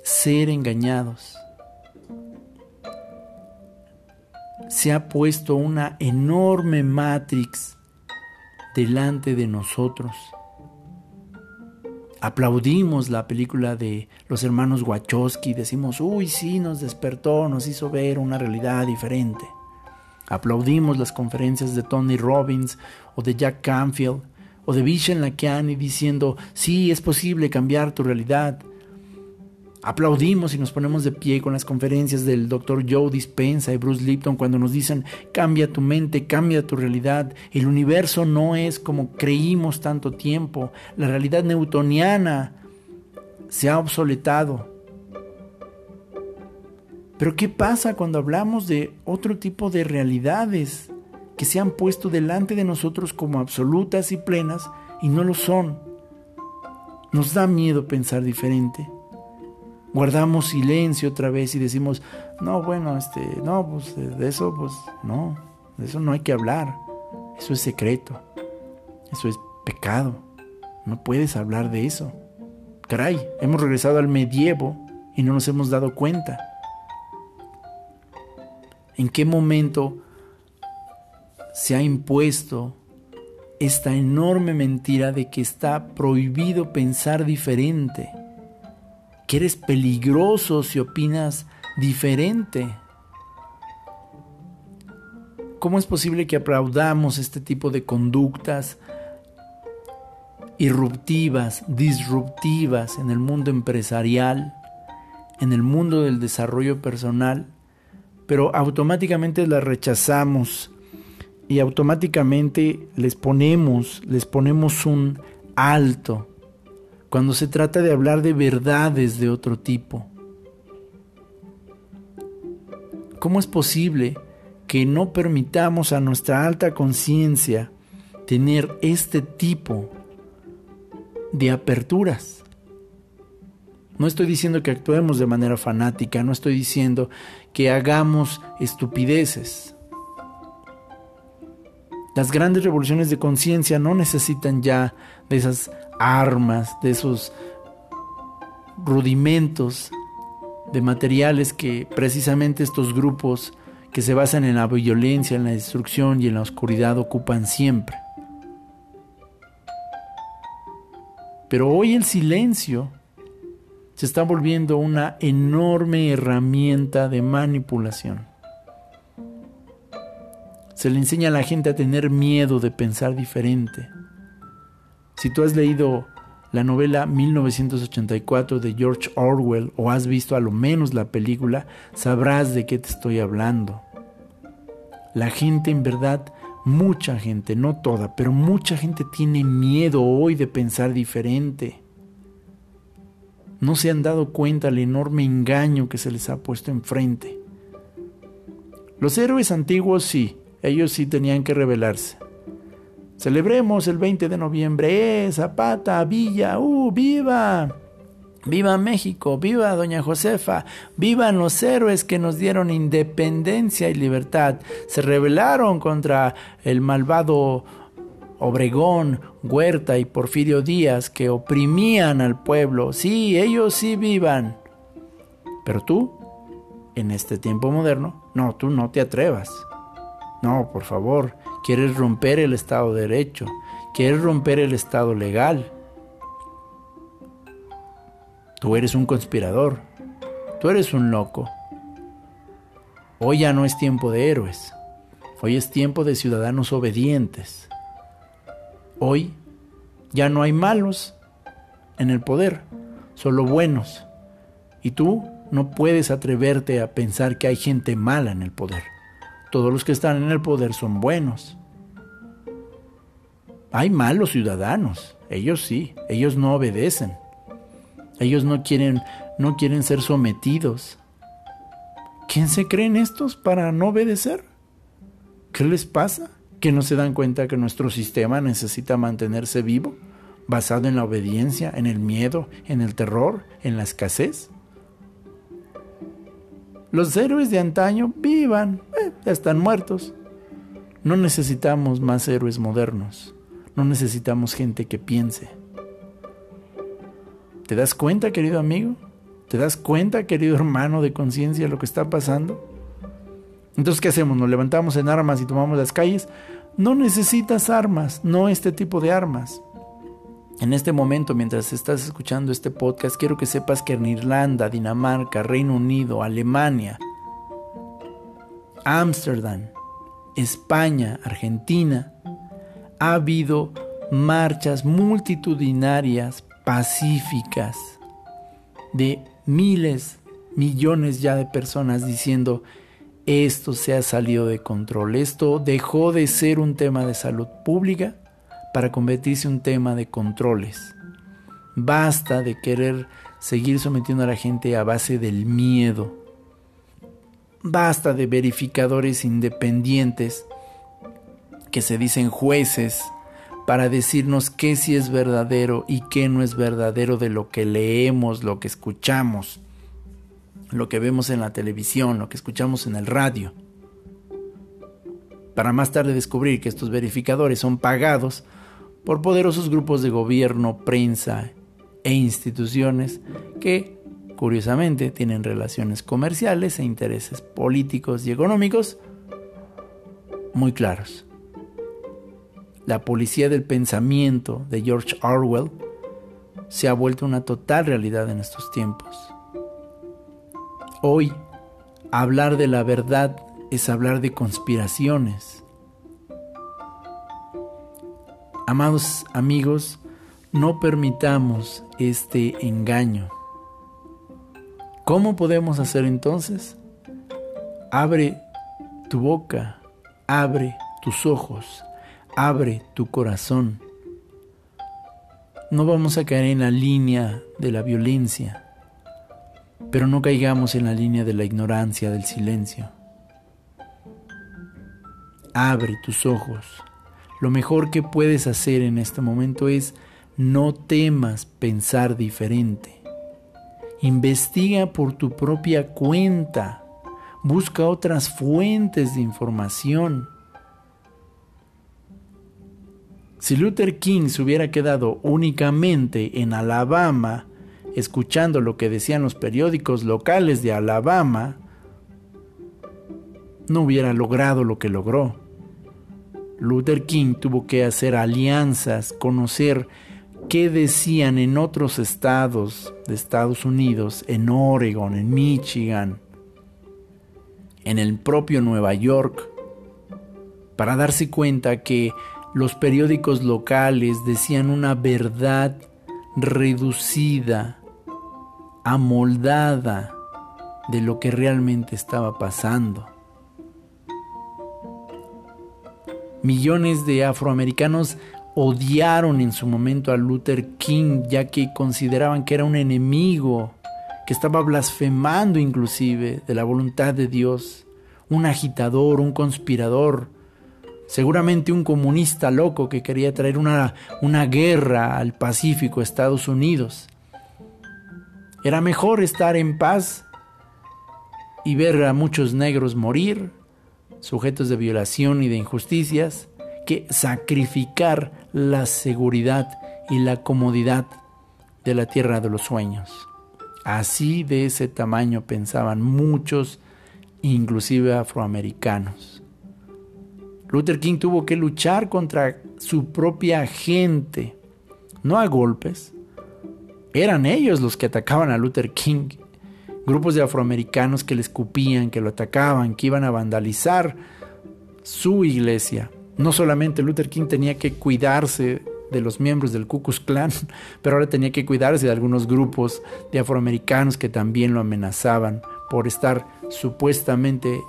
ser engañados. Se ha puesto una enorme matrix delante de nosotros. Aplaudimos la película de los hermanos Wachowski, decimos, uy, sí, nos despertó, nos hizo ver una realidad diferente. Aplaudimos las conferencias de Tony Robbins o de Jack Canfield o de Vishen Lakiani diciendo, sí, es posible cambiar tu realidad. Aplaudimos y nos ponemos de pie con las conferencias del Dr. Joe Dispensa y Bruce Lipton cuando nos dicen, cambia tu mente, cambia tu realidad. El universo no es como creímos tanto tiempo. La realidad newtoniana se ha obsoletado. Pero ¿qué pasa cuando hablamos de otro tipo de realidades? que se han puesto delante de nosotros como absolutas y plenas y no lo son. Nos da miedo pensar diferente. Guardamos silencio otra vez y decimos, no, bueno, este, no, pues de eso, pues no, de eso no hay que hablar. Eso es secreto. Eso es pecado. No puedes hablar de eso. Caray, hemos regresado al medievo y no nos hemos dado cuenta. ¿En qué momento se ha impuesto esta enorme mentira de que está prohibido pensar diferente, que eres peligroso si opinas diferente. ¿Cómo es posible que aplaudamos este tipo de conductas irruptivas, disruptivas en el mundo empresarial, en el mundo del desarrollo personal, pero automáticamente las rechazamos y automáticamente les ponemos, les ponemos un alto cuando se trata de hablar de verdades de otro tipo. ¿Cómo es posible que no permitamos a nuestra alta conciencia tener este tipo de aperturas? No estoy diciendo que actuemos de manera fanática, no estoy diciendo que hagamos estupideces. Las grandes revoluciones de conciencia no necesitan ya de esas armas, de esos rudimentos de materiales que precisamente estos grupos que se basan en la violencia, en la destrucción y en la oscuridad ocupan siempre. Pero hoy el silencio se está volviendo una enorme herramienta de manipulación. Se le enseña a la gente a tener miedo de pensar diferente. Si tú has leído la novela 1984 de George Orwell o has visto a lo menos la película, sabrás de qué te estoy hablando. La gente en verdad, mucha gente, no toda, pero mucha gente tiene miedo hoy de pensar diferente. No se han dado cuenta del enorme engaño que se les ha puesto enfrente. Los héroes antiguos sí, ellos sí tenían que rebelarse. Celebremos el 20 de noviembre. ¡Eh, Zapata, Villa! ¡Uh, viva! ¡Viva México! ¡Viva Doña Josefa! ¡Vivan los héroes que nos dieron independencia y libertad! Se rebelaron contra el malvado Obregón, Huerta y Porfirio Díaz que oprimían al pueblo. Sí, ellos sí vivan. Pero tú, en este tiempo moderno, no, tú no te atrevas. No, por favor, quieres romper el Estado de Derecho, quieres romper el Estado legal. Tú eres un conspirador, tú eres un loco. Hoy ya no es tiempo de héroes, hoy es tiempo de ciudadanos obedientes. Hoy ya no hay malos en el poder, solo buenos. Y tú no puedes atreverte a pensar que hay gente mala en el poder todos los que están en el poder son buenos. Hay malos ciudadanos, ellos sí, ellos no obedecen. Ellos no quieren no quieren ser sometidos. ¿Quién se creen estos para no obedecer? ¿Qué les pasa? ¿Que no se dan cuenta que nuestro sistema necesita mantenerse vivo, basado en la obediencia, en el miedo, en el terror, en la escasez? Los héroes de antaño vivan, eh, están muertos. No necesitamos más héroes modernos. No necesitamos gente que piense. ¿Te das cuenta, querido amigo? ¿Te das cuenta, querido hermano de conciencia, lo que está pasando? Entonces, ¿qué hacemos? ¿Nos levantamos en armas y tomamos las calles? No necesitas armas, no este tipo de armas. En este momento, mientras estás escuchando este podcast, quiero que sepas que en Irlanda, Dinamarca, Reino Unido, Alemania, Ámsterdam, España, Argentina, ha habido marchas multitudinarias, pacíficas, de miles, millones ya de personas diciendo, esto se ha salido de control, esto dejó de ser un tema de salud pública para convertirse en un tema de controles. Basta de querer seguir sometiendo a la gente a base del miedo. Basta de verificadores independientes que se dicen jueces para decirnos qué sí es verdadero y qué no es verdadero de lo que leemos, lo que escuchamos, lo que vemos en la televisión, lo que escuchamos en el radio. Para más tarde descubrir que estos verificadores son pagados por poderosos grupos de gobierno, prensa e instituciones que, curiosamente, tienen relaciones comerciales e intereses políticos y económicos muy claros. La policía del pensamiento de George Orwell se ha vuelto una total realidad en estos tiempos. Hoy, hablar de la verdad es hablar de conspiraciones. Amados amigos, no permitamos este engaño. ¿Cómo podemos hacer entonces? Abre tu boca, abre tus ojos, abre tu corazón. No vamos a caer en la línea de la violencia, pero no caigamos en la línea de la ignorancia, del silencio. Abre tus ojos. Lo mejor que puedes hacer en este momento es no temas pensar diferente. Investiga por tu propia cuenta. Busca otras fuentes de información. Si Luther King se hubiera quedado únicamente en Alabama, escuchando lo que decían los periódicos locales de Alabama, no hubiera logrado lo que logró. Luther King tuvo que hacer alianzas, conocer qué decían en otros estados de Estados Unidos, en Oregon, en Michigan, en el propio Nueva York, para darse cuenta que los periódicos locales decían una verdad reducida, amoldada de lo que realmente estaba pasando. Millones de afroamericanos odiaron en su momento a Luther King ya que consideraban que era un enemigo, que estaba blasfemando inclusive de la voluntad de Dios, un agitador, un conspirador, seguramente un comunista loco que quería traer una, una guerra al Pacífico, Estados Unidos. Era mejor estar en paz y ver a muchos negros morir, sujetos de violación y de injusticias, que sacrificar la seguridad y la comodidad de la tierra de los sueños. Así de ese tamaño pensaban muchos, inclusive afroamericanos. Luther King tuvo que luchar contra su propia gente, no a golpes. Eran ellos los que atacaban a Luther King. Grupos de afroamericanos que le escupían, que lo atacaban, que iban a vandalizar su iglesia. No solamente Luther King tenía que cuidarse de los miembros del Ku Klux Klan, [LAUGHS] pero ahora tenía que cuidarse de algunos grupos de afroamericanos que también lo amenazaban por estar supuestamente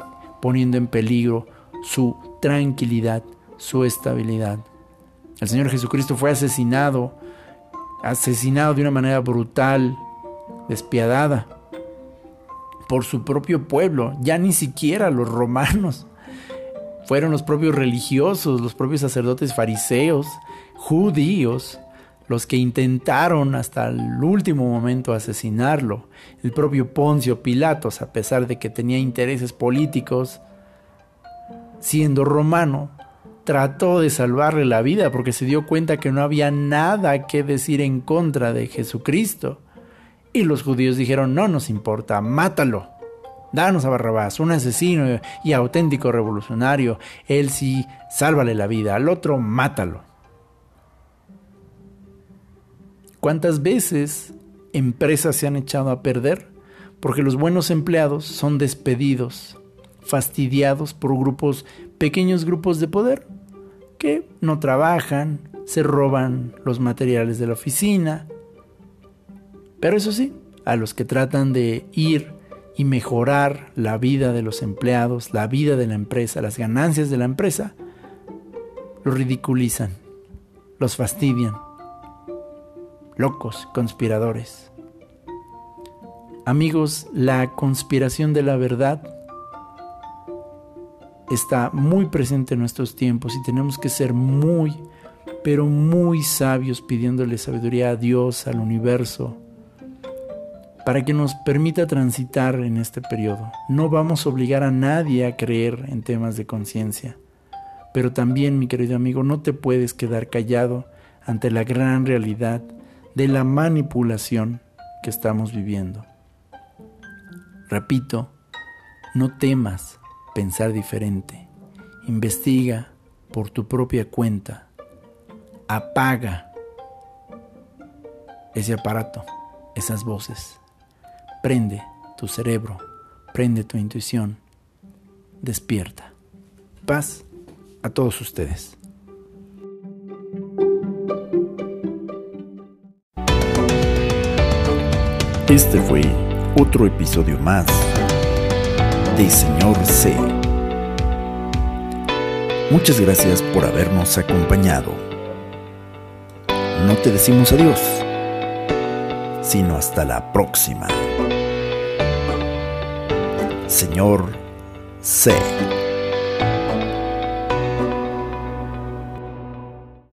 poniendo en peligro su tranquilidad, su estabilidad. El Señor Jesucristo fue asesinado, asesinado de una manera brutal, despiadada, por su propio pueblo, ya ni siquiera los romanos. Fueron los propios religiosos, los propios sacerdotes fariseos, judíos, los que intentaron hasta el último momento asesinarlo. El propio Poncio Pilatos, a pesar de que tenía intereses políticos, siendo romano, trató de salvarle la vida porque se dio cuenta que no había nada que decir en contra de Jesucristo. Y los judíos dijeron, no nos importa, mátalo. Danos a Barrabás, un asesino y auténtico revolucionario. Él sí, sálvale la vida, al otro mátalo. ¿Cuántas veces empresas se han echado a perder? Porque los buenos empleados son despedidos, fastidiados por grupos, pequeños grupos de poder, que no trabajan, se roban los materiales de la oficina. Pero eso sí, a los que tratan de ir y mejorar la vida de los empleados, la vida de la empresa, las ganancias de la empresa, los ridiculizan, los fastidian. Locos, conspiradores. Amigos, la conspiración de la verdad está muy presente en nuestros tiempos y tenemos que ser muy, pero muy sabios pidiéndole sabiduría a Dios, al universo, para que nos permita transitar en este periodo. No vamos a obligar a nadie a creer en temas de conciencia, pero también, mi querido amigo, no te puedes quedar callado ante la gran realidad de la manipulación que estamos viviendo. Repito, no temas pensar diferente. Investiga por tu propia cuenta. Apaga ese aparato, esas voces. Prende tu cerebro, prende tu intuición, despierta. Paz a todos ustedes. Este fue otro episodio más de Señor C. Muchas gracias por habernos acompañado. No te decimos adiós, sino hasta la próxima. Señor C.